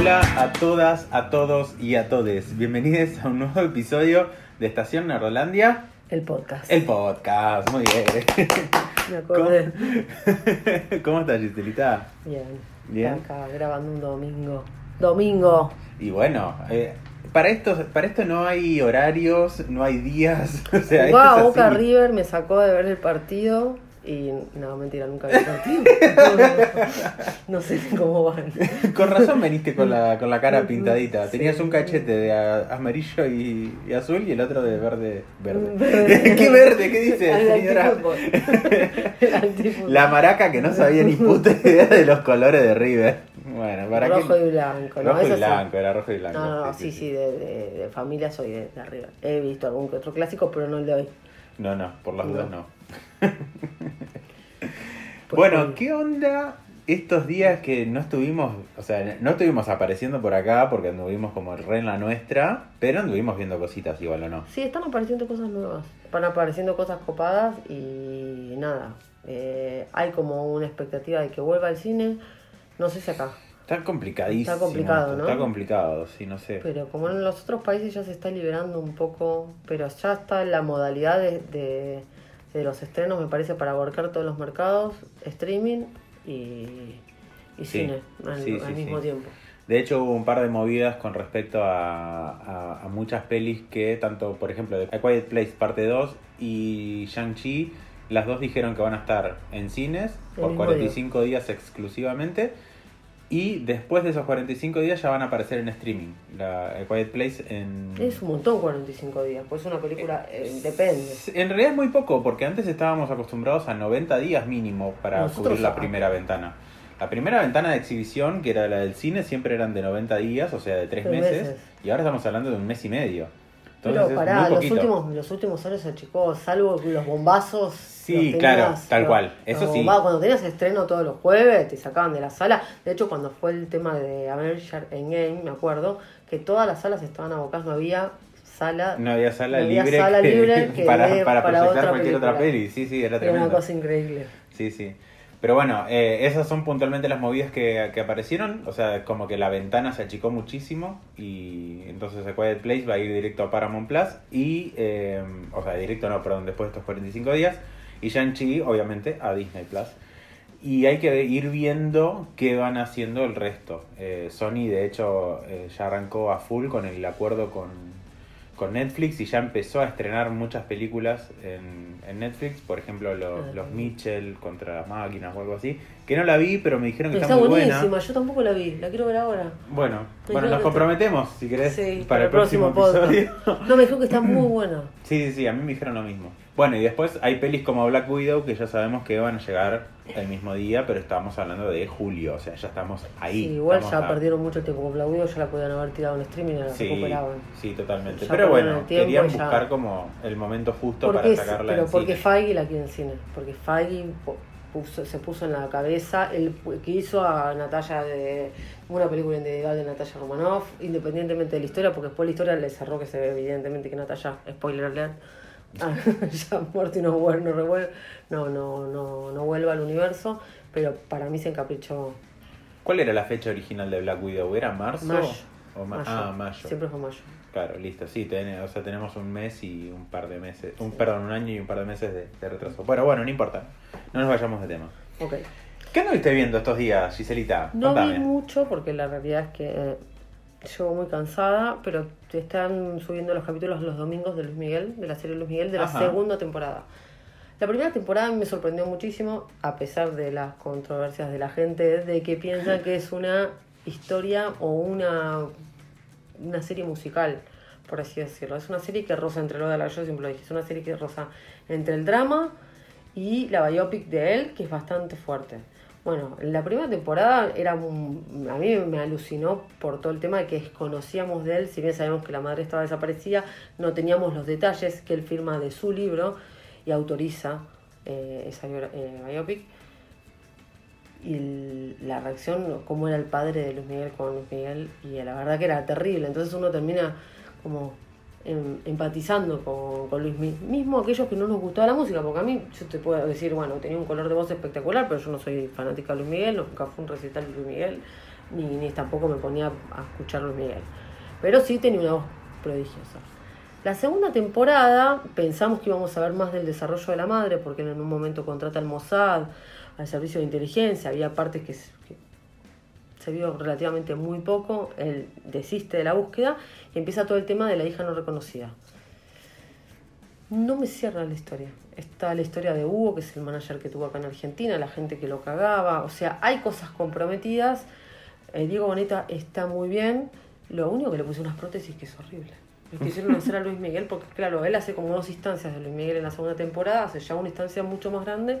Hola a todas, a todos y a todes. Bienvenidos a un nuevo episodio de Estación Nerdolandia, El podcast. el podcast. Muy bien. Me ¿Cómo, acordé. ¿Cómo estás, Giselita? Bien. Bien. Acá grabando un domingo. Domingo. Y bueno, eh, para, esto, para esto no hay horarios, no hay días. O sea, es Boca así. River, me sacó de ver el partido. Y no, mentira, nunca vi partido. No, no sé cómo van. Con razón veniste con la, con la cara pintadita. Tenías un cachete de amarillo y, azul y el otro de verde. Verde. Verde. ¿Qué verde? ¿Qué dice, El señora? La maraca que no sabía ni puta idea de los colores de River. Bueno, para Rojo y blanco. ¿no? Rojo y blanco, era rojo y blanco. No, no, sí, sí, de, de- de familia soy de, de arriba. He visto algún otro clásico, pero no el de hoy. No, no, por las dudas no. Bueno. ¿qué onda estos días que no estuvimos, o sea, no estuvimos apareciendo por acá porque anduvimos como re en la nuestra, pero anduvimos viendo cositas igual o no? Sí, están apareciendo cosas nuevas. Van apareciendo cosas copadas y nada. eh, hay como una expectativa de que vuelva al cine. No sé si acá. Está complicadísimo. Está complicado, ¿no? Está complicado, sí, no sé. Pero como en los otros países ya se está liberando un poco. Pero ya está la modalidad de, de, de los estrenos, me parece, para abarcar todos los mercados, streaming y, y Sí, cine al, sí, al sí, mismo tiempo. De hecho, hubo un par de movidas con respecto a, a- a muchas pelis que, tanto, por ejemplo, de A Quiet Place parte 2 y Shang-Chi, las dos dijeron que van a estar en cines El por mismo 45 días exclusivamente. Y después de esos 45 días ya van a aparecer en streaming. La A Quiet Place en... Es un montón 45 días, pues una película eh, depende. En realidad es muy poco, porque antes estábamos acostumbrados a 90 días mínimo para Nosotros cubrir la primera ventana. La primera ventana de exhibición, que era la del cine, siempre eran de 90 días, o sea, de 3 Tres meses, meses. y ahora estamos hablando de un mes y medio. Entonces Pero pará, muy los últimos, los últimos años se achicó, salvo los bombazos. Sí, los claro, tal los- cual, eso sí. bombazos, Cuando tenías estreno todos los jueves, te sacaban de la sala. De hecho, cuando fue el tema de Avengers Endgame, me acuerdo, que todas las salas estaban abocadas, no había sala. No había sala No había libre, sala que- libre que para, dé para para proyectar otra cualquier otra peli. Sí, sí, era Era tremendo. una cosa increíble. Sí, sí. Pero bueno, eh, esas son puntualmente las movidas que, que aparecieron. O sea, como que la ventana se achicó muchísimo. Y entonces A Quiet Place va a ir directo a Paramount Plus. Y, eh, o sea, directo no, perdón, después de estos 45 días. Y Shang-Chi, obviamente, a Disney Plus. Y hay que ir viendo qué van haciendo el resto. Eh, Sony, de hecho, ya arrancó a full con el acuerdo con, con Netflix y ya empezó a estrenar muchas películas en, en Netflix. Por ejemplo, los, Ah, los. Mitchell contra las máquinas o algo así. Que no la vi, pero me dijeron que está, está muy buenísima, buena. yo tampoco la vi, la quiero ver ahora. Bueno, Me bueno, dijeron nos comprometemos, si querés, Sí, para, el próximo, podcast. episodio. No, me dijo que está muy buena. Sí, sí, sí, a mí me dijeron lo mismo. Bueno, y después hay pelis como Black Widow que ya sabemos que van a llegar el mismo día, pero estábamos hablando de julio, o sea, ya estamos ahí. Sí, igual estamos ya a- perdieron mucho tiempo con Black Widow, ya la podían haber tirado en streaming y la Sí, recuperaban. sí, totalmente. Ya Pero bueno, querían ya- buscar como el momento justo para es- sacarla pero en porque cine. Feige la quiere en cine, porque Feige puso- se puso en la cabeza el que hizo a Natalia de una película individual de Natalia Romanoff, independientemente de la historia, porque después la historia le cerró que se ve evidentemente que Natalia, spoiler alert, ya muerto y no vuelve, no no, no, no, no al universo, pero para mí se encaprichó ¿Cuál era la fecha original de Black Widow? ¿Era marzo? mayo. O ma- mayo. Ah, mayo. Siempre fue mayo. Claro, listo. Sí, ten- o sea, tenemos un mes y un par de meses. Un, perdón, un año y un par de meses de, de retraso. Pero bueno, no importa. No nos vayamos de tema. Ok. ¿Qué anduviste viendo estos días, Giselita? No Contame. vi mucho porque la realidad es que eh, llego muy cansada, pero te están subiendo los capítulos los domingos de Luis Miguel, de la serie Luis Miguel, de la Ajá. segunda temporada. La primera temporada me sorprendió muchísimo, a pesar de las controversias de la gente, de que piensan que es una historia o una, una serie musical, por así decirlo. Es una serie que roza entre lo de la yo siempre lo dije, es una serie que roza entre el drama y la biopic de él, que es bastante fuerte. Bueno, la primera temporada era un- a mí me alucinó por todo el tema de que desconocíamos de él, si bien sabemos que la madre estaba desaparecida, no teníamos los detalles que él firma de su libro y autoriza eh, esa eh, biopic. Y la reacción, cómo era el padre de Luis Miguel con Luis Miguel, y la verdad que era terrible. Entonces uno termina como em, empatizando con, con Luis. Mismo aquellos que no nos gustaba la música, porque a mí, yo te puedo decir, bueno, tenía un color de voz espectacular, pero yo no soy fanática de Luis Miguel, nunca fue un recital de Luis Miguel. ni, tampoco me ponía a escuchar Luis Miguel. Pero sí tenía una voz prodigiosa. La segunda temporada pensamos que íbamos a ver más del desarrollo de la madre, porque en un momento contrata al Mossad, al servicio de inteligencia, había partes que se vio relativamente muy poco, él desiste de la búsqueda y empieza todo el tema de la hija no reconocida. No me cierra la historia. Está la historia de Hugo, que es el manager que tuvo acá en Argentina, la gente que lo cagaba. O sea, hay cosas comprometidas. Eh, Diego Boneta está muy bien. Lo único que le puse unas prótesis que es horrible. Le quisieron hacer a Luis Miguel, porque claro, él hace como dos instancias de Luis Miguel en la segunda temporada, hace ya una instancia mucho más grande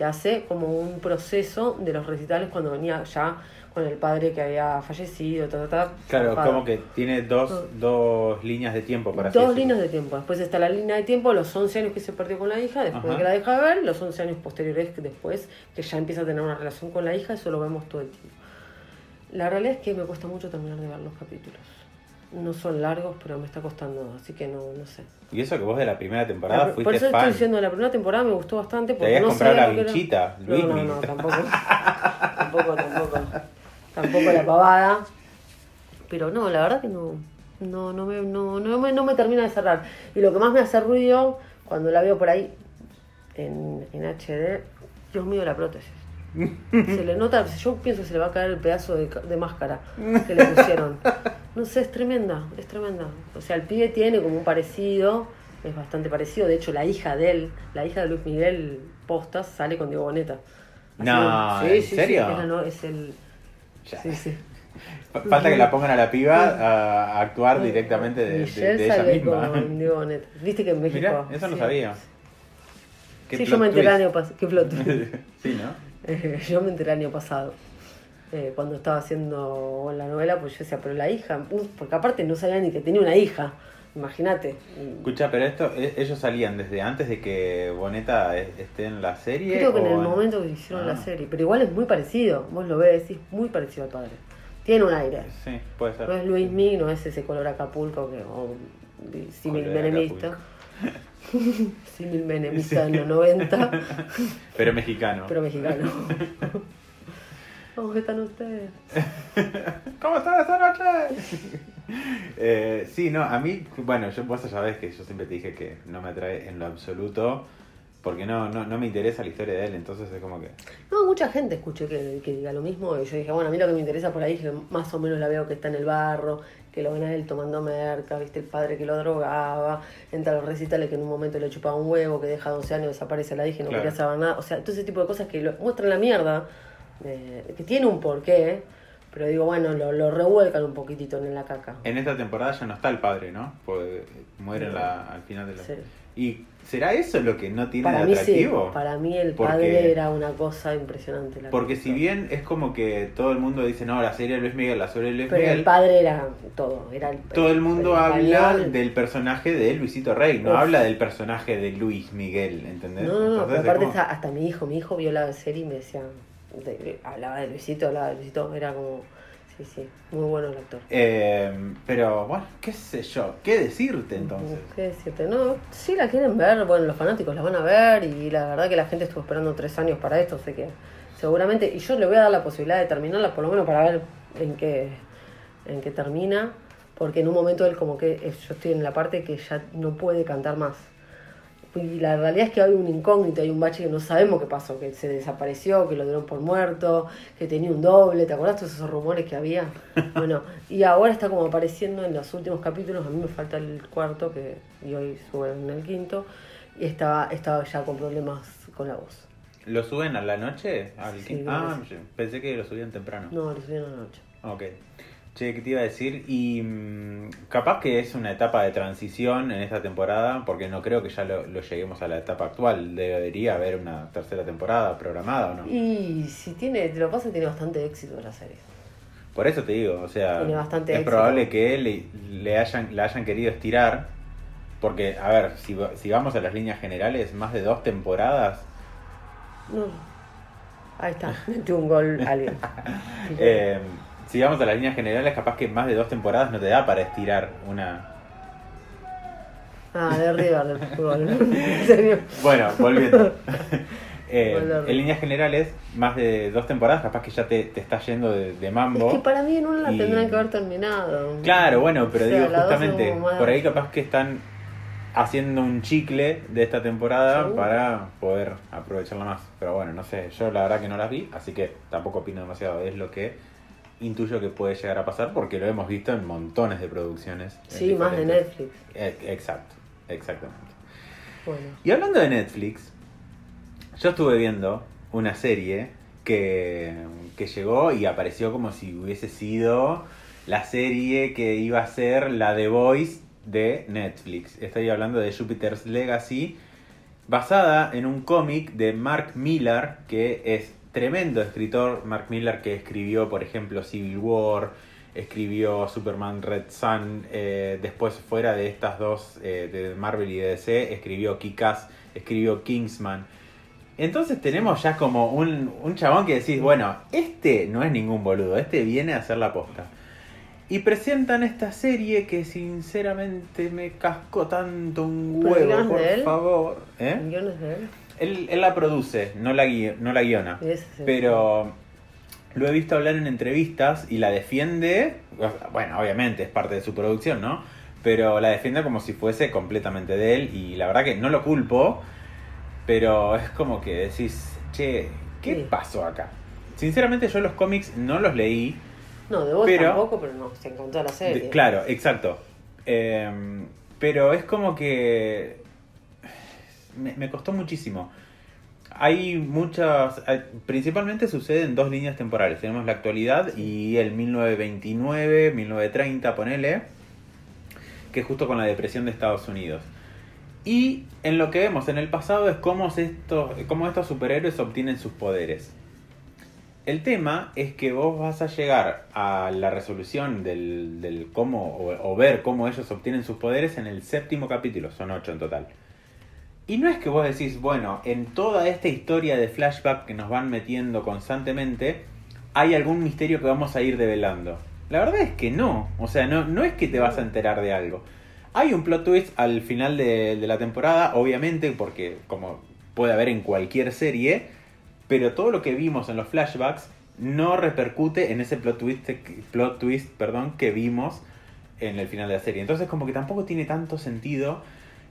y hace como un proceso de los recitales cuando venía ya con el padre que había fallecido, ta, ta, ta, Claro, como que tiene dos, dos líneas de tiempo para Dos líneas de tiempo. Después está la línea de tiempo, los 11 años que se perdió con la hija, después Ajá. de que la deja de ver, los 11 años posteriores después que ya empieza a tener una relación con la hija, eso lo vemos todo el tiempo. La realidad es que me cuesta mucho terminar de ver los capítulos. No son largos, pero me está costando, así que no, no sé. Y eso que vos de la primera temporada La- por fuiste eso fan. estoy diciendo, la primera temporada me gustó bastante porque habías no comprado la era. vinchita, No, no, Luismi. no, tampoco. tampoco, tampoco. Tampoco la pavada. Pero no, la verdad que no. No, no me, no, no me, no me termina de cerrar. Y lo que más me hace ruido cuando la veo por ahí en, en HD, Dios mío, la prótesis. Se le nota, yo pienso que se le va a caer el pedazo de, de máscara que le pusieron. No sé, es tremenda, es tremenda. O sea, el pibe tiene como un parecido, es bastante parecido. De hecho, la hija de él, la hija de Luis Miguel Postas, sale con Diego Boneta. Así No, ¿en serio? es, la no- es el. Ya. Sí, sí. Fa- Falta que la pongan a la piba a, actuar directamente de, de- Michelle de ella misma. con Diego Boneta. Viste que en México. Mirá, eso no sí. sabía. Sí, yo me enteré el año pasado. Qué plot sí, ¿no? Yo me enteré el año pasado. eh, cuando estaba haciendo la novela, pues yo decía, pero la hija, porque aparte no sabía ni que tenía una hija, imagínate. Escucha, pero esto, e- ellos salían desde antes de que Boneta esté en la serie. Creo que en el momento que hicieron la Ah, serie, pero igual es muy parecido, vos lo ves, es muy parecido al padre. Tiene un aire. Sí, puede ser. No es Luis Miguel, no es ese color Acapulco que o menemista. símil menemista en los 90, Pero mexicano. pero mexicano. ¿Cómo están ustedes? ¿Cómo están esta noche? Eh, sí, no, a mí, bueno, yo, vos ya sabés que yo siempre te dije que no me atrae en lo absoluto, porque no, no, no me interesa la historia de él, entonces es como que... No, mucha gente escuché que, que diga lo mismo. Y yo dije, bueno, a mí lo que me interesa por ahí es que más o menos la veo que está en el barro, que lo ven a él tomando merca, viste, el padre que lo drogaba, entra a los recitales que en un momento le chupaba un huevo, que deja 12 años, desaparece la hija y no Claro. quería saber nada. O sea, todo ese tipo de cosas que lo, muestran la mierda, eh, que tiene un porqué, pero digo, bueno, lo, lo revuelcan un poquitito en la caca. En esta temporada ya no está el padre, ¿no? Porque muere la- al final de la... Sí. ¿Y será eso lo que no tiene Para de mí sí, para mí el Porque- padre era una cosa impresionante. la Porque que si bien es como que todo el mundo dice, no, la serie de Luis Miguel, la serie de Luis Pero Miguel, el padre era todo, era el, todo el mundo el habla español. del personaje de Luisito Rey, no Uf. habla del personaje de Luis Miguel, ¿entendés? No, no, no, Entonces pero aparte como- hasta mi hijo, mi hijo vio la serie y me decía, de- hablaba de Luisito, hablaba de Luisito, era como, sí, sí, muy bueno el actor. Eh, pero bueno, qué sé yo, qué decirte entonces. ¿Qué decirte? No, si la quieren ver, bueno, los fanáticos la van a ver y la verdad que la gente estuvo esperando tres años para esto, sé que seguramente, y yo le voy a dar la posibilidad de terminarla por lo menos para ver en qué, en qué termina, porque en un momento él como que, eh, yo estoy en la parte que ya no puede cantar más. Y la realidad es que hay un incógnito, hay un bache que no sabemos qué pasó, que se desapareció, que lo dieron por muerto, que tenía un doble, ¿te acordás todos esos rumores que había? Bueno, y ahora está como apareciendo en los últimos capítulos, a mí me falta el cuarto, que y hoy suben el quinto, y estaba, estaba ya con problemas con la voz. ¿Lo suben a la noche? Al Sí, quin- creo ah, pensé que lo subían temprano. No, lo subieron anoche. Ok. Che, ¿qué te iba a decir? Y mm, capaz que es una etapa de transición en esta temporada, porque no creo que ya lo, lo lleguemos a la etapa actual. Debería haber una tercera temporada programada, ¿o no? Y si tiene, lo pasa tiene bastante éxito la serie. Por eso te digo, o sea, Tiene bastante es éxito. probable que le, le hayan, la hayan querido estirar, porque, a ver, si, si vamos a las líneas generales, más de dos temporadas, No. Ahí está, metió un gol alguien. eh, si vamos a las líneas generales, capaz que más de dos temporadas no te da para estirar una... Ah, de River del fútbol. En serio. Bueno, volviendo. Eh, de- en líneas generales, más de dos temporadas, capaz que ya te, te está yendo de, de mambo. Es que para mí en una la Y- tendrán que haber terminado. Claro, bueno, pero O sea, digo justamente, por ahí capaz que están haciendo un chicle de esta temporada Seguro. para poder aprovecharla más. Pero bueno, no sé, yo la verdad que no las vi, así que tampoco opino demasiado. Es lo que intuyo que puede llegar a pasar porque lo hemos visto en montones de producciones. Sí, más de Netflix. Eh, Exacto, exactamente. Bueno. Y hablando de Netflix, yo estuve viendo una serie que, que llegó y apareció como si hubiese sido la serie que iba a ser la The Voice de Netflix. Estoy hablando de Jupiter's Legacy, basada en un cómic de Mark Millar, que es tremendo escritor. Mark Millar que escribió, por ejemplo, Civil War, escribió Superman Red Sun, eh, después fuera de estas dos, eh, de Marvel y de DC, escribió Kick-Ass, escribió Kingsman. Entonces tenemos ya como un, un chabón que decís, bueno, este no es ningún boludo, este viene a hacer la posta. Y presentan esta serie que sinceramente me cascó tanto un ¿Pero huevo, por de él? favor. ¿Eh? ¿Guiones de él? Él, él la produce, no la, gui- no la guiona. Es Pero lo he visto hablar en entrevistas y la defiende, bueno, obviamente es parte de su producción, ¿no? Pero la defiende como si fuese completamente de él y la verdad que no lo culpo, pero es como que decís, che, ¿qué Sí. pasó acá? Sinceramente yo los cómics no los leí, No, de vos Pero- tampoco, pero no, se encantó la serie. de- claro, exacto. Em, pero es como que me, me costó muchísimo. Hay muchas, principalmente sucede en dos líneas temporales. Tenemos la actualidad y el 1929, 1930, ponele, que es justo con la depresión de Estados Unidos. Y en lo que vemos en el pasado es cómo, estos, cómo estos superhéroes obtienen sus poderes. El tema es que vos vas a llegar a la resolución del, del cómo o, o ver cómo ellos obtienen sus poderes en el séptimo capítulo, son ocho en total. Y no es que vos decís, bueno, en toda esta historia de flashback que nos van metiendo constantemente, hay algún misterio que vamos a ir develando. La verdad es que no, o sea, no, no es que te vas a enterar de algo. Hay un plot twist al final de, la temporada, obviamente, porque como puede haber en cualquier serie, pero todo lo que vimos en los flashbacks no repercute en ese plot twist, plot twist perdón, que vimos en el final de la serie. Entonces como que tampoco tiene tanto sentido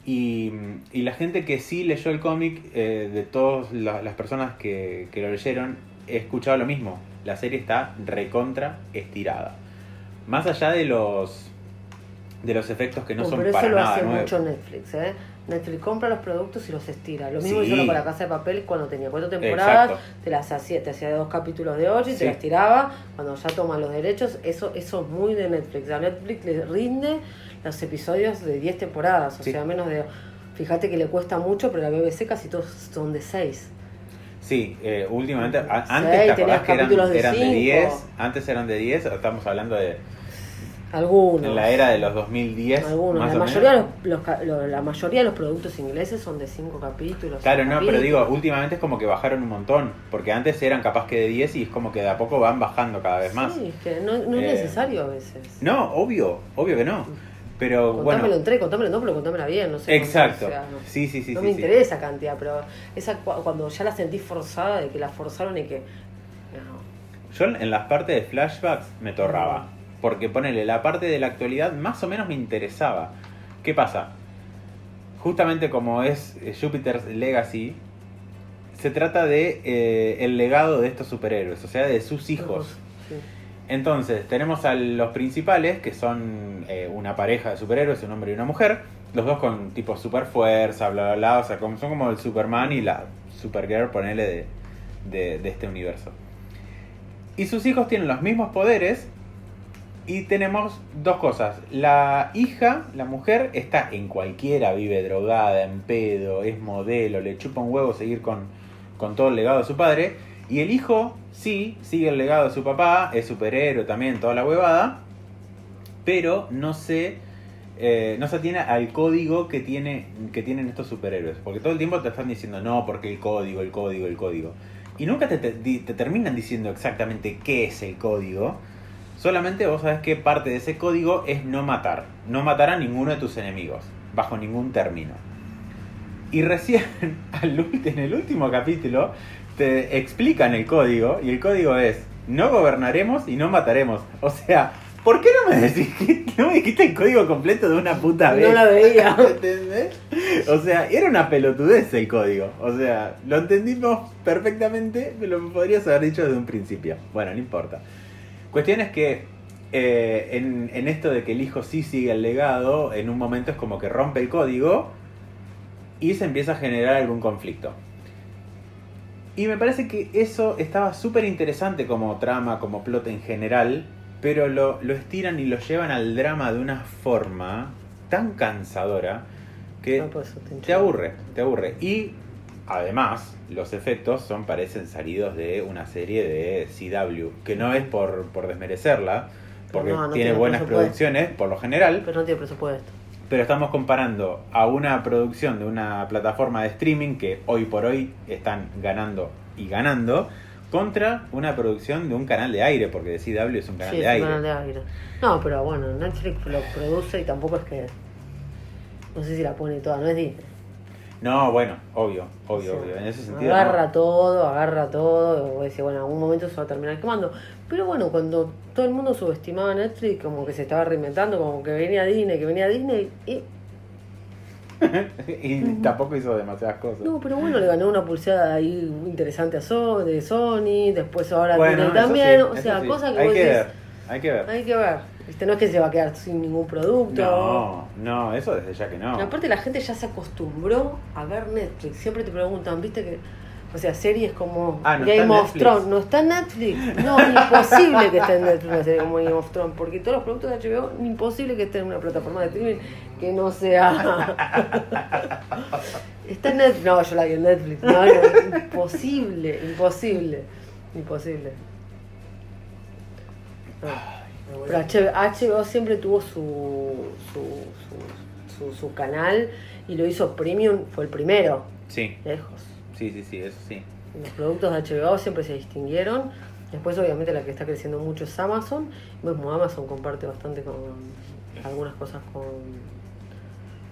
y, y la gente que sí leyó el cómic, eh, de todas la- las personas que, que lo leyeron, he escuchado lo mismo. La serie está recontra estirada. Más allá de los de los efectos que no, No, son pero para eso lo nada hace mucho Netflix, ¿eh? Netflix compra los productos y los estira. Lo mismo Sí. hizo con la casa de papel cuando tenía cuatro temporadas, Exacto. te las hacía, te hacía dos capítulos de ocho y Sí. te las tiraba. Cuando ya toma los derechos, eso, eso es muy de Netflix. A Netflix le rinde los episodios de 10 temporadas, o Sí. sea, menos de. Fíjate que le cuesta mucho, pero la BBC casi todos son de 6. Sí, eh, últimamente, a- Sí, antes te tenías acordás que eran, de eran de cinco. 10, antes eran de 10, estamos hablando de Algunos. en la era de los 2010. Algunos. más La o mayoría, menos. los, los la mayoría de los productos ingleses son de 5 capítulos. Claro, no, pero digo, últimamente es como que bajaron un montón, porque antes eran capaz que de 10 y es como que de a poco van bajando cada vez más. Sí, es que no, no es Eh, necesario a veces. No, obvio, obvio que no. Pero Contámelo bueno, en tres, contámelo en dos, pero contámela bien, no sé. exacto. o sea, no, Sí, sí, sí, no sí, me sí. interesa cantidad, pero esa cu- cuando ya la sentí forzada, de que la forzaron y que. No. Yo en las partes de flashbacks me torraba. Porque ponele, la parte de la actualidad más o menos me interesaba. ¿Qué pasa? Justamente como es eh, Jupiter's Legacy, se trata de eh, el legado de estos superhéroes, o sea, de sus hijos. Entonces, tenemos a los principales, que son eh, una pareja de superhéroes, un hombre y una mujer. Los dos con tipo super fuerza, bla, bla, bla. O sea, como, son como el Superman y la Supergirl, ponele, de, de, de este universo. Y sus hijos tienen los mismos poderes. Y tenemos dos cosas. La hija, la mujer, está en cualquiera, vive drogada, en pedo, es modelo, le chupa un huevo seguir con, con todo el legado de su padre. Y el hijo, sí, sigue el legado de su papá, es superhéroe también, toda la huevada. Pero no se, eh, no se atiene al código que, tiene, que tienen estos superhéroes. Porque todo el tiempo te están diciendo, no, porque el código, el código, el código. Y nunca te, te- te terminan diciendo exactamente qué es el código. Solamente vos sabés que parte de ese código es no matar. No matar a ninguno de tus enemigos, bajo ningún término. Y recién en el último capítulo te explican el código y el código es no gobernaremos y no mataremos. O sea, ¿por qué no me decís que no me dijiste el código completo de una puta vez? No la veía. ¿Entendés? O sea, era una pelotudez el código. O sea, lo entendimos perfectamente, me lo podrías haber dicho desde un principio. Bueno, no importa. Cuestión es que eh, en, en esto de que el hijo sí sigue el legado, en un momento es como que rompe el código y se empieza a generar algún conflicto. Y me parece que eso estaba súper interesante como trama, como plot en general, pero lo, lo estiran y lo llevan al drama de una forma tan cansadora que No, eso te aburre, te aburre. Y además, los efectos son, parecen salidos de una serie de CW, que no es por, por desmerecerla, porque No, no tiene tiene buenas producciones, por lo general, Pero no tiene presupuesto. Pero estamos comparando a una producción de una plataforma de streaming que hoy por hoy están ganando y ganando contra una producción de un canal de aire, porque de CW es un canal Sí, de es un aire. canal de aire. No, pero bueno, Netflix lo produce y tampoco es que. No sé si la pone toda, no es Disney. No, bueno, obvio, obvio, Sí. obvio. En ese sentido. Agarra no. todo, agarra todo. O decir, bueno, en algún momento se va a terminar quemando. Pero bueno, cuando todo el mundo subestimaba a Netflix, como que se estaba reinventando, como que venía Disney, que venía Disney. Y, y tampoco hizo demasiadas cosas. no, pero bueno, le ganó una pulseada ahí interesante a So- de Sony. Después ahora Bueno, también. sí, o sea, sí. cosas que hay vos que decís, ver, hay que ver. Hay que ver. ¿Viste? No es que se va a quedar sin ningún producto. No, no, eso desde ya que no. Y aparte la gente ya se acostumbró a ver Netflix. Siempre te preguntan, ¿viste que o sea, series como Ah, no Game of. Thrones, ¿no está en Netflix? No, imposible que esté en Netflix una serie como Game of Thrones, porque todos los productos de HBO, imposible que esté en una plataforma de streaming que no sea... está en Netflix, no, yo la vi en Netflix, no, no, imposible, imposible, imposible. No. Pero HBO, siempre tuvo su, su, su, su, su canal y lo hizo premium, fue el primero, Sí, lejos. sí, sí, sí, eso sí. Los productos de HBO siempre se distinguieron. Después, obviamente, la que está creciendo mucho es Amazon. Mismo Amazon comparte bastante con algunas cosas con,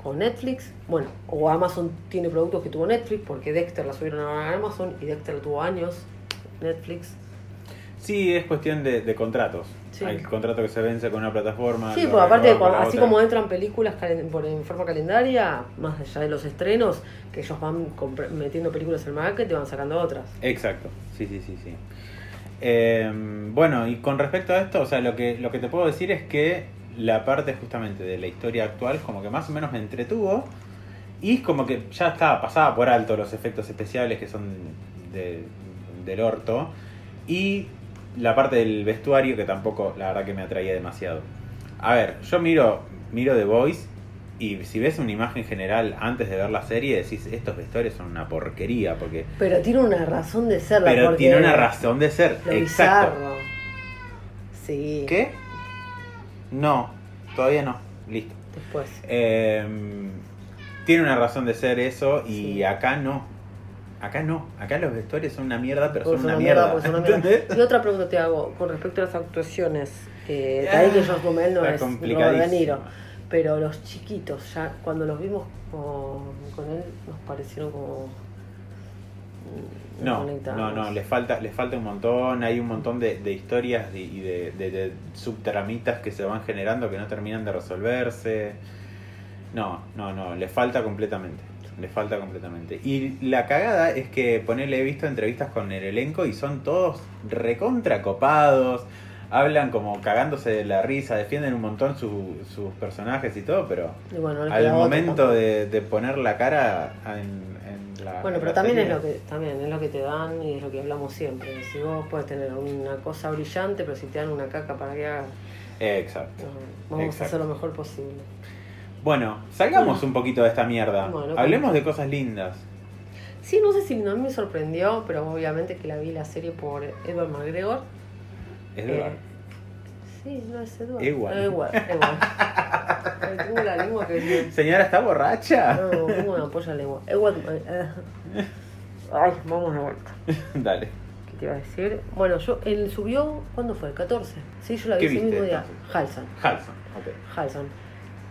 con Netflix. Bueno, o Amazon tiene productos que tuvo Netflix, porque Dexter la subieron a Amazon y Dexter tuvo años Netflix. Sí, es cuestión de, de contratos. Sí. Hay contrato que se vence con una plataforma. Sí, porque aparte, cuando- así otra. como entran películas por, en forma calendaria, más allá de los estrenos, que ellos van metiendo películas en el market y van sacando otras. Exacto, sí, sí, sí, sí. Eh, bueno, y con respecto a esto, o sea, lo que, lo que te puedo decir es que la parte justamente de la historia actual como que más o menos me entretuvo y como que ya estaba pasada por alto los efectos especiales que son de- del orto y la parte del vestuario que tampoco la verdad que me atraía demasiado. A ver, yo miro, miro The Voice y si ves una imagen general antes de ver la serie decís estos vestuarios son una porquería porque Pero tiene una razón de ser. la pero tiene una razón de ser. Lo Exacto. bizarro. Sí. ¿Qué? No, todavía no. Listo. Después. Eh, tiene una razón de ser eso y Sí. acá no. Acá no. Acá los vestuarios son una mierda, pero son una son mierda. una mierda. ¿Entendés? Y otra pregunta te hago con respecto a las actuaciones. Eh, ahí que George Gomel no es Robert De. Niro. Pero los chiquitos, ya cuando los vimos con, con él, nos parecieron como. mm, No, no, no, les falta, les falta un montón, hay un montón de, de historias y y de, de- de subtramitas que se van generando que no terminan de resolverse. No, no, no, les falta completamente. Les falta completamente. Y la cagada es que ponerle he visto entrevistas con el elenco y son todos recontra copados. Hablan como cagándose de la risa, defienden un montón su- sus personajes y todo, pero Y bueno, no le al momento de, de poner la cara en, en la. Bueno, en pero también es lo que también es lo que te dan y es lo que hablamos siempre. Si vos puedes tener una cosa brillante, pero si te dan una caca para que hagas, Exacto. no, vamos a hacer lo mejor posible. Bueno, salgamos un poquito de esta mierda. Bueno, Hablemos de cosas lindas. Sí, no sé si a mí me sorprendió, pero obviamente que la vi la serie por Edward McGregor. Es Eh, sí, no es Edward. Edward. No, Edward, Edward. Ay, tengo la lengua que... Señora, ¿está borracha? No, tengo una polla en la lengua. Edward... eh, Ay, vamos de vuelta. Dale. ¿Qué te iba a decir? Bueno, yo, él subió, ¿cuándo fue? ¿El 14? Sí, yo la vi ¿Qué ese viste mismo día. entonces? Halson. Halson. ok. Halson.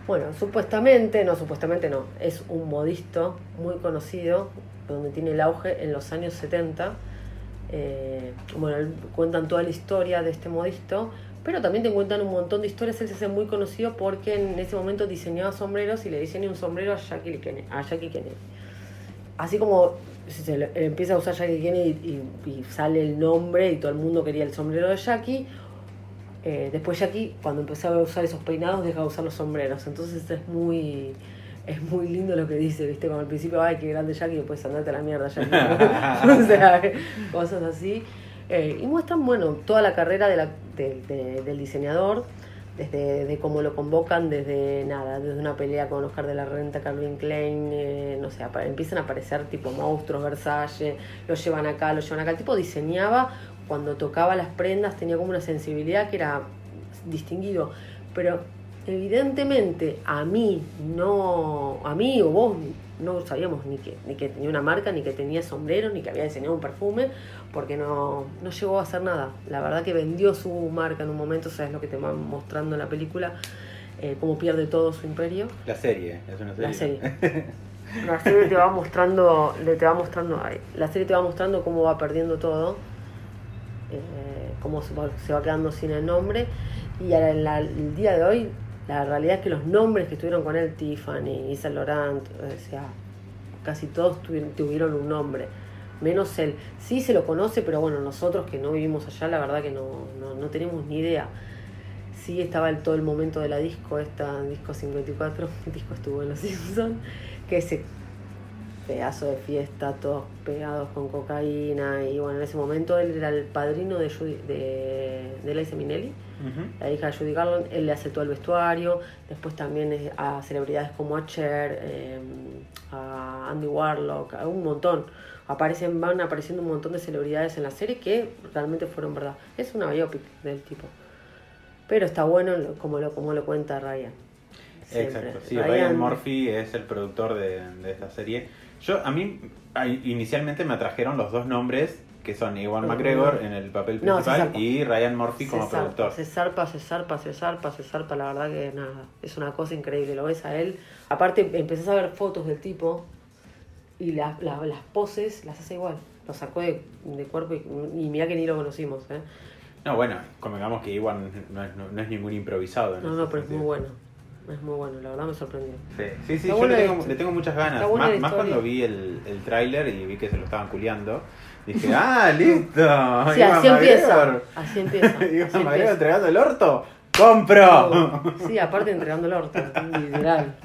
Bueno, supuestamente, no, supuestamente no, es un modisto muy conocido, donde tiene el auge en los años 70. Eh, bueno, cuentan toda la historia de este modisto, pero también te cuentan un montón de historias. Él se hace muy conocido porque en ese momento diseñaba sombreros y le diseñó un sombrero a Jackie Kennedy. A Jackie Kennedy. Así como se empieza a usar Jackie Kennedy y, sale el nombre y todo el mundo quería el sombrero de Jackie, eh, después Jackie, cuando empezaba a usar esos peinados, deja de usar los sombreros. Entonces es muy es muy lindo lo que dice, ¿viste? Como al principio, ay, qué grande Jackie, y después andate a la mierda Jackie. o sea, cosas así. Eh, y muestran, bueno, toda la carrera de la, del diseñador, desde de cómo lo convocan, desde nada, desde una pelea con Oscar de la Renta, Calvin Klein, eh, no sé, empiezan a aparecer tipo monstruos, Versace, lo llevan acá, lo llevan acá. El tipo diseñaba cuando tocaba las prendas tenía como una sensibilidad que era distinguido, pero evidentemente a mí no, a mí o vos no sabíamos ni que, ni que tenía una marca, ni que tenía sombrero, ni que había diseñado un perfume, porque no, no llegó a hacer nada. La verdad que vendió su marca en un momento, sabes lo que te va mostrando en la película, eh, cómo pierde todo su imperio. La serie, es una serie. La serie. La serie te va mostrando, le te va mostrando, la serie te va mostrando cómo va perdiendo todo eh, cómo se va, quedando sin el nombre. Y el día de hoy, la realidad es que los nombres que estuvieron con él, Tiffany, Isa Laurent, o sea, casi todos tuvieron, un nombre. Menos él. Sí se lo conoce, pero bueno, nosotros que no vivimos allá, la verdad que no, no, tenemos ni idea. Sí estaba el, todo el momento de la disco, esta disco 54, el disco estuvo en Los Simpsons, que se pedazo de fiesta, todos pegados con cocaína. Y bueno, en ese momento él era el padrino de, Judy, de, de Liza Minnelli, la hija de Judy Garland. Él le hace todo el vestuario. Después también a celebridades como a Cher, em, a Andy Warlock, a un montón. Aparecen, van apareciendo un montón de celebridades en la serie que realmente fueron verdad. Es una biopic del tipo. Pero está bueno como lo, como lo cuenta Ryan. Exacto, sí, Ryan, Murphy es el productor de, de esta serie yo, a mí, inicialmente me atrajeron los dos nombres que son Iwan McGregor en el papel principal y Ryan Murphy como productor. Se zarpa, se zarpa, se zarpa, se zarpa, la verdad que nada, es una cosa increíble, lo ves a él. Aparte empezás a ver fotos del tipo y las poses las hace igual, lo sacó de, cuerpo y, mira que ni lo conocimos. ¿eh? No, bueno, convengamos que Iwan no es, no, es ningún improvisado. No, no, pero es muy bueno. Es muy bueno, la verdad me sorprendió. Sí, sí, sí yo le tengo, le tengo, muchas ganas. Más, más, cuando vi el, el tráiler y vi que se lo estaban culeando. Dije, ah, listo. Sí, así empieza. Así empieza. Iba Mario entregando el orto. ¡Compro! Sí, aparte entregando el orto, literal.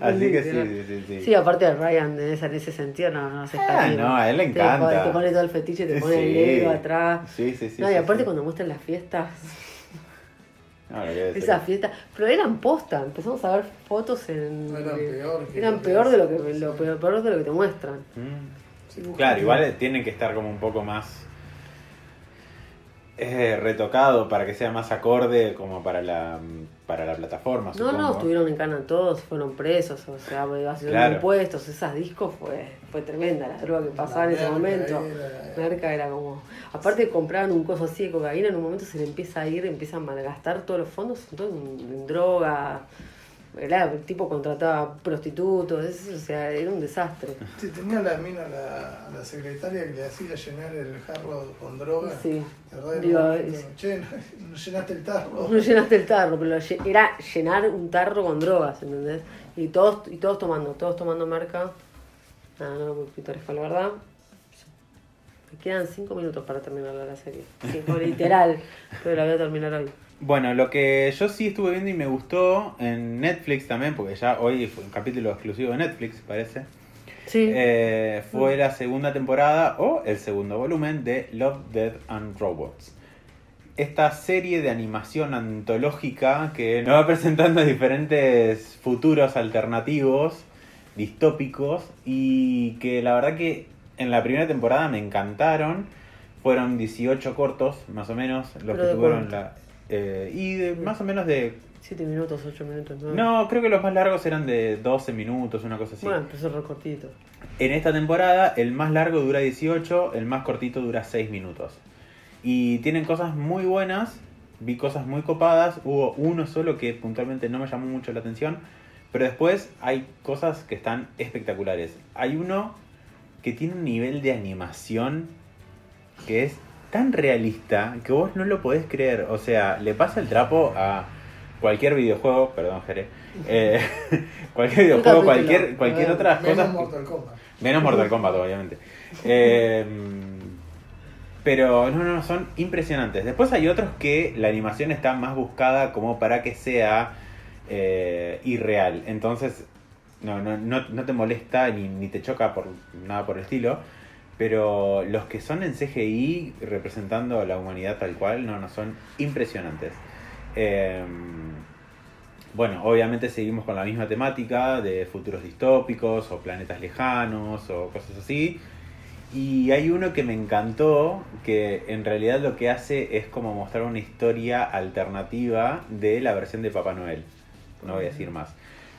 Así que sí, sí, sí, sí. Sí, aparte de Ryan en ese, en ese sentido no, no se está ah, No, a él le encanta. Te, te, pone todo el fetiche, te pone el dedo atrás. Sí, sí, sí. No, y aparte cuando muestran las fiestas esa fiesta. Pero eran posta, empezamos a ver fotos en. eran peor, eran peor de lo que lo peor, de lo que te muestran. Mm. claro, igual tienen que estar como un poco más eh, retocado para que sea más acorde como para la para la plataforma. No, no, estuvieron en cana todos, fueron presos, o sea, haciendo impuestos, esas discos fue, fue tremenda la droga que pasaba en ese momento. Merca era como. Aparte compraban un coso así de cocaína, en un momento se le empieza a ir, empiezan a malgastar todos los fondos, todo en droga, el tipo contrataba prostitutos, o sea, era un desastre. Sí, tenía la mina, la, la secretaria que le hacía llenar el jarro con droga. Sí. verdad, che, no, llenaste el tarro. No llenaste el tarro, pero era llenar un tarro con drogas, ¿entendés? Y todos, y todos tomando, todos tomando marca. Nada, no, muy pintoresco, la verdad. Me quedan cinco minutos para terminar la serie. Cinco, literal, pero la voy a terminar hoy. Bueno, lo que yo sí estuve viendo y me gustó en Netflix también, porque ya hoy fue un capítulo exclusivo de Netflix, parece. Sí. Eh, fue la segunda temporada o el segundo volumen de Love, Death and Robots. Esta serie de animación antológica que nos va presentando diferentes futuros alternativos, distópicos, y que la verdad que en la primera temporada me encantaron. Fueron 18 cortos, más o menos, los que tuvieron la, eh, y de, más o menos de... 7 minutos, 8 minutos. ¿no? creo que los más largos eran de 12 minutos, una cosa así. Bueno, empezó cortito. En esta temporada el más largo dura 18, el más cortito dura 6 minutos. Y tienen cosas muy buenas, vi cosas muy copadas, hubo uno solo que puntualmente no me llamó mucho la atención, pero después hay cosas que están espectaculares. Hay uno que tiene un nivel de animación que es tan realista que vos no lo podés creer. O sea, le pasa el trapo a cualquier videojuego, perdón, Jere, eh, cualquier videojuego, capítulo. cualquier, cualquier otra Menos cosa. Mortal Kombat. Menos Mortal Kombat, obviamente. Eh, pero no, no, son impresionantes. Después hay otros que la animación está más buscada como para que sea eh, irreal. Entonces, no, no, no, te molesta ni, ni te choca por nada por el estilo. Pero los que son en CGI representando a la humanidad tal cual, no, no, son impresionantes. Eh, bueno, obviamente seguimos con la misma temática de futuros distópicos o planetas lejanos o cosas así. Y hay uno que me encantó, que en realidad lo que hace es como mostrar una historia alternativa de la versión de Papá Noel. No voy a decir más.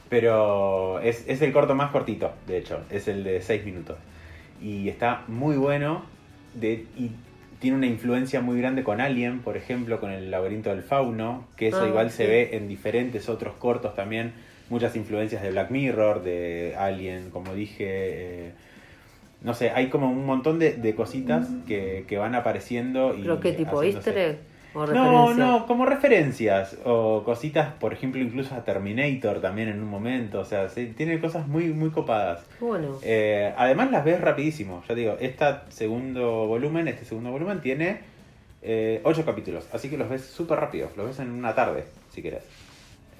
Pero es, es el corto más cortito, de hecho, es el de 6 minutos. Y está muy bueno de, y tiene una influencia muy grande con Alien, por ejemplo, con el laberinto del fauno, que eso Ah, igual sí. se ve en diferentes otros cortos también. Muchas influencias de Black Mirror, de Alien, como dije. eh, no sé, hay como un montón de, de cositas que, que van apareciendo. Y ¿Pero qué tipo? haciéndose. ¿Easter egg? ¿O No, no, como referencias o cositas, por ejemplo, incluso a Terminator también en un momento, o sea, sí, tiene cosas muy muy copadas. Bueno, Eh, además las ves rapidísimo, ya te digo, este segundo volumen, este segundo volumen tiene eh, ocho capítulos, así que los ves súper rápido, los ves en una tarde, si querés.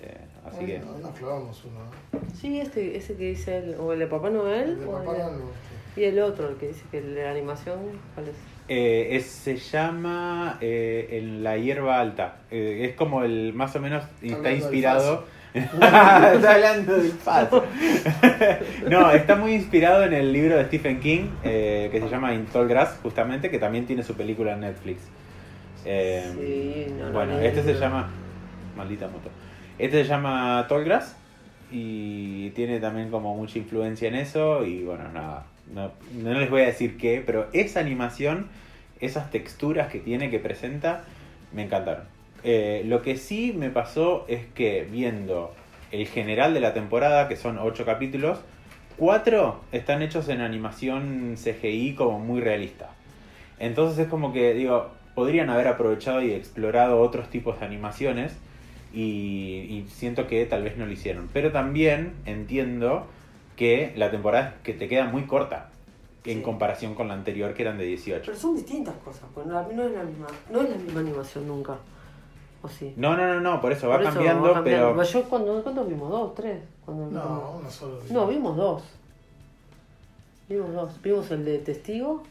Eh, así que... Bueno, nos clavamos uno. ¿no? sí, este, ese que dice el, o el de Papá Noel, El de o Papá Noel, y el otro, el que dice que el de la animación, ¿cuál es? Eh, es- se llama eh, En la hierba alta. Eh, es como el más o menos está inspirado. está hablando del paso. no, está muy inspirado en el libro de Stephen King eh, que se llama In Tall Grass, justamente, que también tiene su película en Netflix. Eh, Sí, no, no bueno, leí. este se llama. Maldita moto. Este se llama Tall Grass y tiene también como mucha influencia en eso. Y bueno, nada. No, les voy a decir qué, pero esa animación, esas texturas que tiene, que presenta, me encantaron. Eh, lo que sí me pasó es que viendo el general de la temporada, que son ocho capítulos, cuatro están hechos en animación CGI como muy realista. Entonces es como que, digo, podrían haber aprovechado y explorado otros tipos de animaciones y siento que tal vez no lo hicieron. Pero también entiendo que la temporada que te queda muy corta en Sí. comparación con la anterior que eran de 18. Pero son distintas cosas, pues no, no es la misma, no es la misma animación nunca. ¿O sí? No, no, no, no, por eso va, eso cambiando, va cambiando. pero... Yo cuando, ¿cuántos vimos? ¿Dos? ¿Tres? Cuando No, uno solo. No, vimos dos. Vimos dos. Vimos el de testigo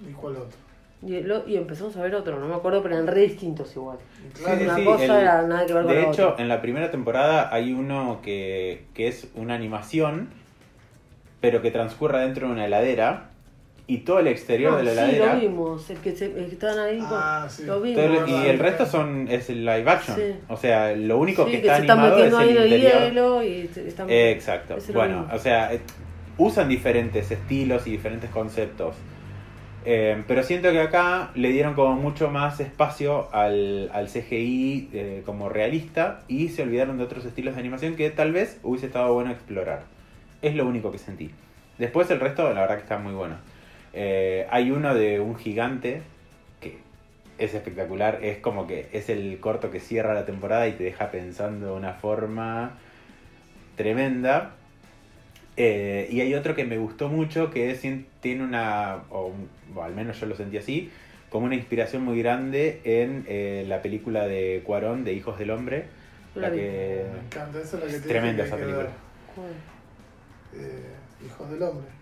¿Y cuál otro? y, el o- y empezamos a ver otro, no me acuerdo, pero eran re distintos igual. Claro, sí, una sí, cosa el- era nada que ver con De la hecho, otra. en la primera temporada hay uno que, que es una animación, pero que transcurre dentro de una heladera, y todo el exterior Ah, de la sí, heladera... lo vimos, el que, se, el que estaban ahí. con- Ah, sí. Lo vimos. todo el- y el sí. resto son es el live action. Sí. O sea, lo único Sí, que que está se están animado es metiendo el ahí en el hielo y están Eh, exacto. Bueno, o sea, eh, usan diferentes estilos y diferentes conceptos. Eh, pero siento que acá le dieron como mucho más espacio al, al CGI eh, como realista y se olvidaron de otros estilos de animación que tal vez hubiese estado bueno explorar. Es lo único que sentí. Después el resto, la verdad que está muy bueno. Eh, hay uno de un gigante que es espectacular. Es como que es el corto que cierra la temporada y te deja pensando de una forma tremenda. Eh, y hay otro que me gustó mucho que es, tiene una, o, al menos yo lo sentí así, como una inspiración muy grande en eh, la película de Cuarón de Hijos del Hombre. La que... Me encanta, esa es la que Es tremenda esa que película. Eh, Hijos del Hombre.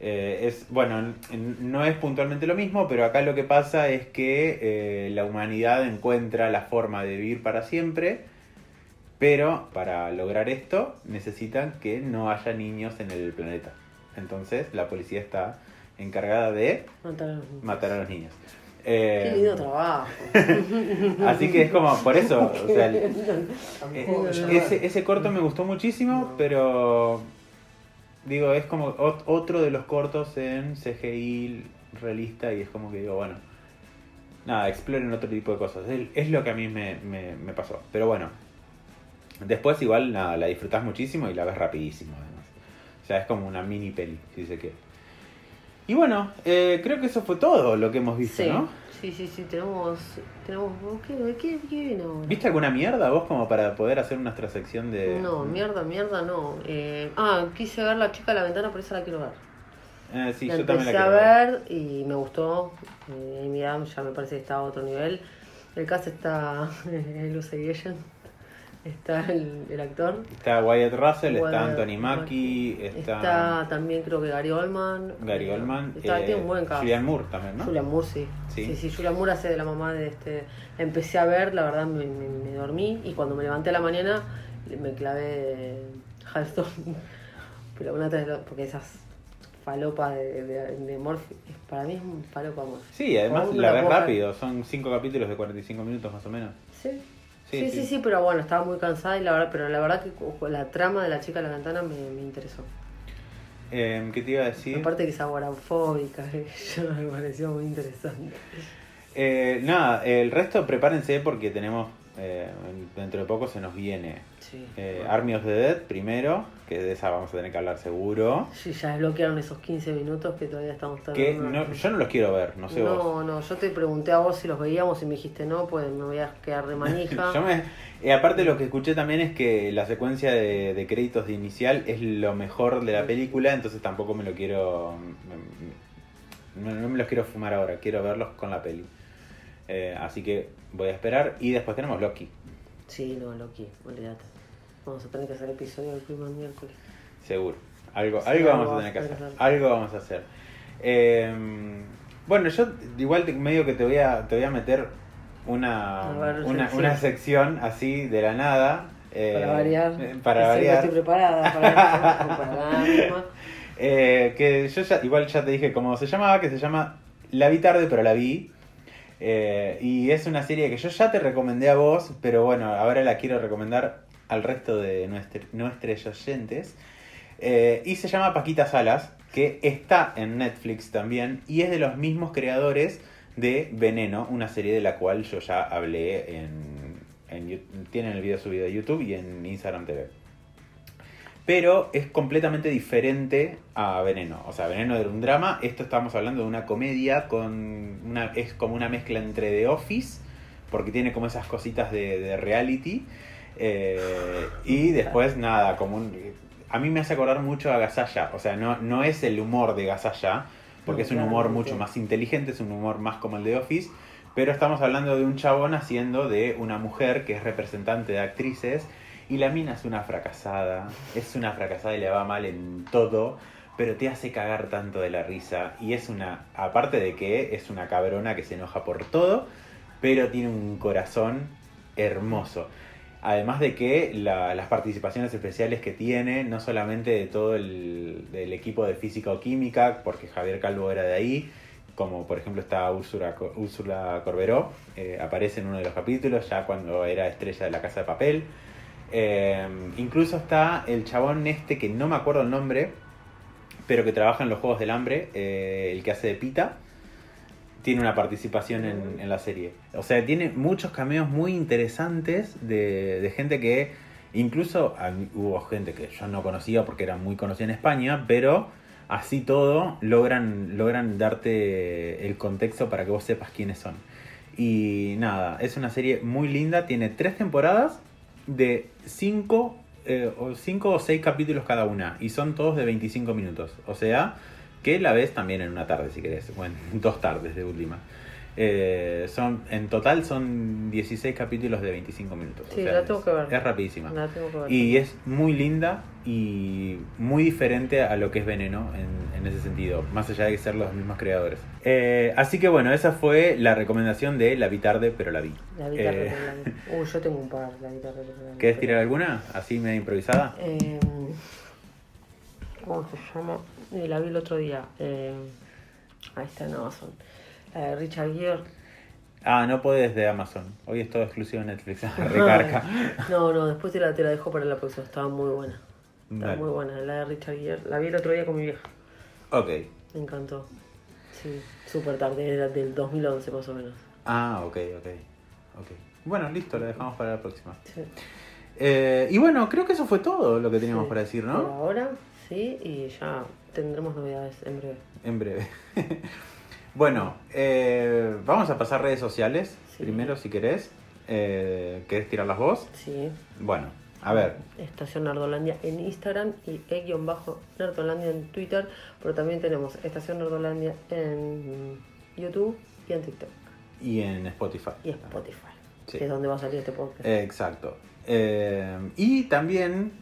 Eh, es, bueno, no es puntualmente lo mismo, pero acá lo que pasa es que eh, la humanidad encuentra la forma de vivir para siempre, pero para lograr esto necesitan que no haya niños en el planeta. Entonces la policía está encargada de Matar a los niños. matar a los niños. Qué lindo trabajo. así que es como, por eso, o sea, eh, ese, ese corto me gustó muchísimo, pero digo, es como ot- otro de los cortos en CGI realista y es como que digo, bueno, nada, exploren otro tipo de cosas. Es, es lo que a mí me, me- me pasó. Pero bueno, después igual nada, la disfrutás muchísimo y la ves rapidísimo además. O sea, es como una mini peli, si se quiere. Y bueno, eh, creo que eso fue todo lo que hemos visto, Sí, ¿no? Sí, sí, sí, tenemos... tenemos ¿qué, qué, qué viene ahora? ¿Viste alguna mierda vos como para poder hacer nuestra sección de... No, mierda, mierda, no. Eh, ah, quise ver La chica de la ventana, por eso la quiero ver. Eh, sí, la yo también la quiero ver y me gustó. Eh, Adams ya me parece que está a otro nivel. El cast está Lucy Agent, está el, el actor. Está Wyatt Russell, está Anthony Mackie, está, Está también creo que Gary Oldman. Gary Oldman, Está, eh, tiene un buen cast. Julianne Moore también, ¿no? Julian Moore, sí. Sí. sí. Sí, Julian Moore hace de la mamá de este. Empecé a ver, la verdad me, me- me dormí y cuando me levanté a la mañana me clavé Halston. Pero una tras la- porque esas falopas de, de, de Morphy, para mí es un falopa Morphy. Sí, además la la ves rápido, son cinco capítulos de 45 minutos más o menos. Sí. Sí, Sí, sí. pero bueno, estaba muy cansada y la verdad, pero la verdad que la trama de la chica de la ventana me, me interesó. Eh, ¿Qué te iba a decir? Aparte que es agorafóbica, yo me pareció muy interesante. Eh, nada, el resto prepárense porque tenemos, eh, dentro de poco se nos viene Sí. eh, Army of the Dead primero, que de esa vamos a tener que hablar seguro. Sí, ya desbloquearon esos 15 minutos que todavía estamos tardando. no, yo no los quiero ver, no sé vos. no, no, yo te pregunté a vos si los veíamos y me dijiste no, pues me voy a quedar de manija. Yo me, eh, aparte lo que escuché también es que la secuencia de, de créditos de inicial es lo mejor de la película, entonces tampoco me lo quiero... me- me- no me los quiero fumar ahora, quiero verlos con la peli. Eh, así que voy a esperar y después tenemos Loki, Sí, no, Loki, olvídate. Vamos a tener que hacer episodio el primer miércoles. seguro. Algo, Sí, algo algo vamos a tener que hacer. Algo vamos a hacer. Eh, bueno, yo igual te- medio que te voy a, te voy a meter una, A ver, una, sí. una sección así de la nada. eh, Para variar. eh, Para variar. estoy preparada para. Eh, que yo ya, igual ya te dije cómo se llamaba, que se llama La vi tarde, pero la vi. Eh, y es una serie que yo ya te recomendé a vos, pero bueno, ahora la quiero recomendar al resto de nuestro- nuestros oyentes. Eh, y se llama Paquita Salas, que está en Netflix también, y es de los mismos creadores de Veneno, una serie de la cual yo ya hablé en... en tienen el video subido a YouTube y en Instagram TV pero es completamente diferente a Veneno. O sea, Veneno era un drama, esto estamos hablando de una comedia con es como una mezcla entre The Office, porque tiene como esas cositas de reality, eh, y después nada, como un, a mí me hace acordar mucho a Gazalla, o sea, no, no es el humor de Gazalla, porque es un humor mucho más inteligente, es un humor más como el de Office, pero estamos hablando de un chabón haciendo de una mujer que es representante de actrices y la mina es una fracasada, es una fracasada y le va mal en todo, pero te hace cagar tanto de la risa. Y es una, aparte de que es una cabrona que se enoja por todo, pero tiene un corazón hermoso. Además de que la- las participaciones especiales que tiene, no solamente de todo el equipo de física o química, porque Javier Calvo era de ahí, como por ejemplo está Úrsula Corberó, eh, aparece en uno de los capítulos, ya cuando era estrella de la Casa de Papel. Eh, incluso está el chabón este que no me acuerdo el nombre, pero que trabaja en los Juegos del Hambre, eh, el que hace de Pita, tiene una participación en, la serie. O sea, tiene muchos cameos muy interesantes de, gente que, incluso hubo gente que yo no conocía porque era muy conocida en España, pero así todo logran, logran darte el contexto para que vos sepas quiénes son. Y nada, es una serie muy linda, tiene tres temporadas de cinco, eh, cinco o seis capítulos cada una, y son todos de 25 minutos. O sea, que la ves también en una tarde si querés, bueno, dos tardes de última. Eh, son, en total son 16 capítulos de 25 minutos. o Sí, sea, la tengo es- que ver. Es rapidísima. La tengo que ver. Y es muy linda y muy diferente a lo que es Veneno en, en ese sentido, más allá de ser los mismos creadores. Eh, así que bueno, esa fue la recomendación de La vi tarde, pero la vi. La guitarra. Eh, la vi. Uy, yo tengo un par, la guitarra. la vi. ¿Querés tirar alguna? Así medio improvisada. ¿Cómo se llama? Eh, la vi el otro día. Eh, ahí está en Amazon. La de Richard Gere. Ah, no podés de Amazon. Hoy es todo exclusivo de Netflix. Recarga. No, no, después te la, te la dejo para la próxima. Estaba muy buena. Estaba Dale. muy buena. La de Richard Gere. La vi el otro día con mi vieja. Ok. Me encantó. Sí, súper tarde, era del 2011 más o menos. Ah, ok, ok. ok. Bueno, listo, lo dejamos para la próxima. Sí. Eh, y bueno, creo que eso fue todo lo que teníamos Sí. para decir, Por ¿no? ahora, sí, y ya tendremos novedades en breve. En breve. bueno, eh, vamos a pasar redes sociales Sí. primero, si querés. Eh, ¿Querés tirarlas vos? Sí. Bueno, a ver. Estación Nerdolandia en Instagram y e-nerdolandia en Twitter, pero también tenemos Estación Nerdolandia en YouTube y en TikTok Y en Spotify. y Spotify, Sí. que es donde va a salir este podcast. Eh, Exacto. Eh, y también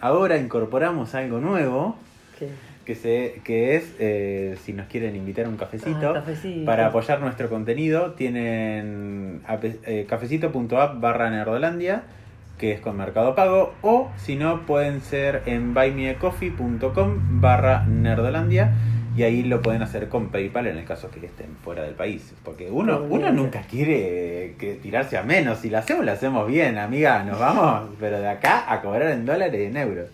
ahora incorporamos algo nuevo, Que- que, se, que es, eh, si nos quieren invitar a un cafecito, Ah, cafecito. para apoyar nuestro contenido, tienen eh, cafecito.app barra nerdolandia, que es con Mercado Pago, o si no, pueden ser en buymeacoffee.com barra nerdolandia, y ahí lo pueden hacer con PayPal en el caso que estén fuera del país. Porque uno, uno nunca quiere que tirarse a menos. Si lo hacemos, lo hacemos bien, amiga. Nos vamos, pero de acá a cobrar en dólares y en euros.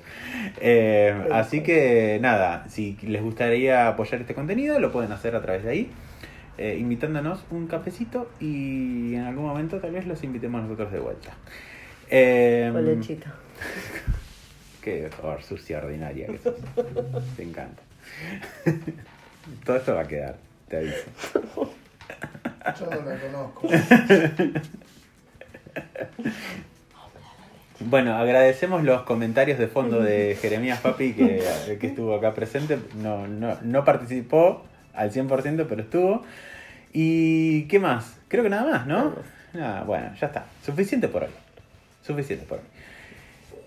Eh, así que nada, si les gustaría apoyar este contenido, lo pueden hacer a través de ahí. eh, invitándonos un cafecito y en algún momento tal vez los invitemos nosotros de vuelta. Eh. Qué horror, sucia, ordinaria que sos. Te encanta. Todo esto va a quedar, te aviso. Yo no la conozco. Bueno, agradecemos los comentarios de fondo de Jeremías Papi que, que estuvo acá presente. No, no, no participó al 100%, pero estuvo. ¿Y qué más? Creo que nada más, ¿no? Nada, bueno, ya está. Suficiente por hoy. Suficiente por hoy.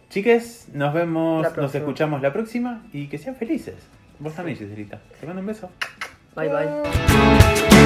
Chiques, nos vemos, nos escuchamos la próxima y que sean felices. Vos también, Giselita. Te mando un beso. Bye bye.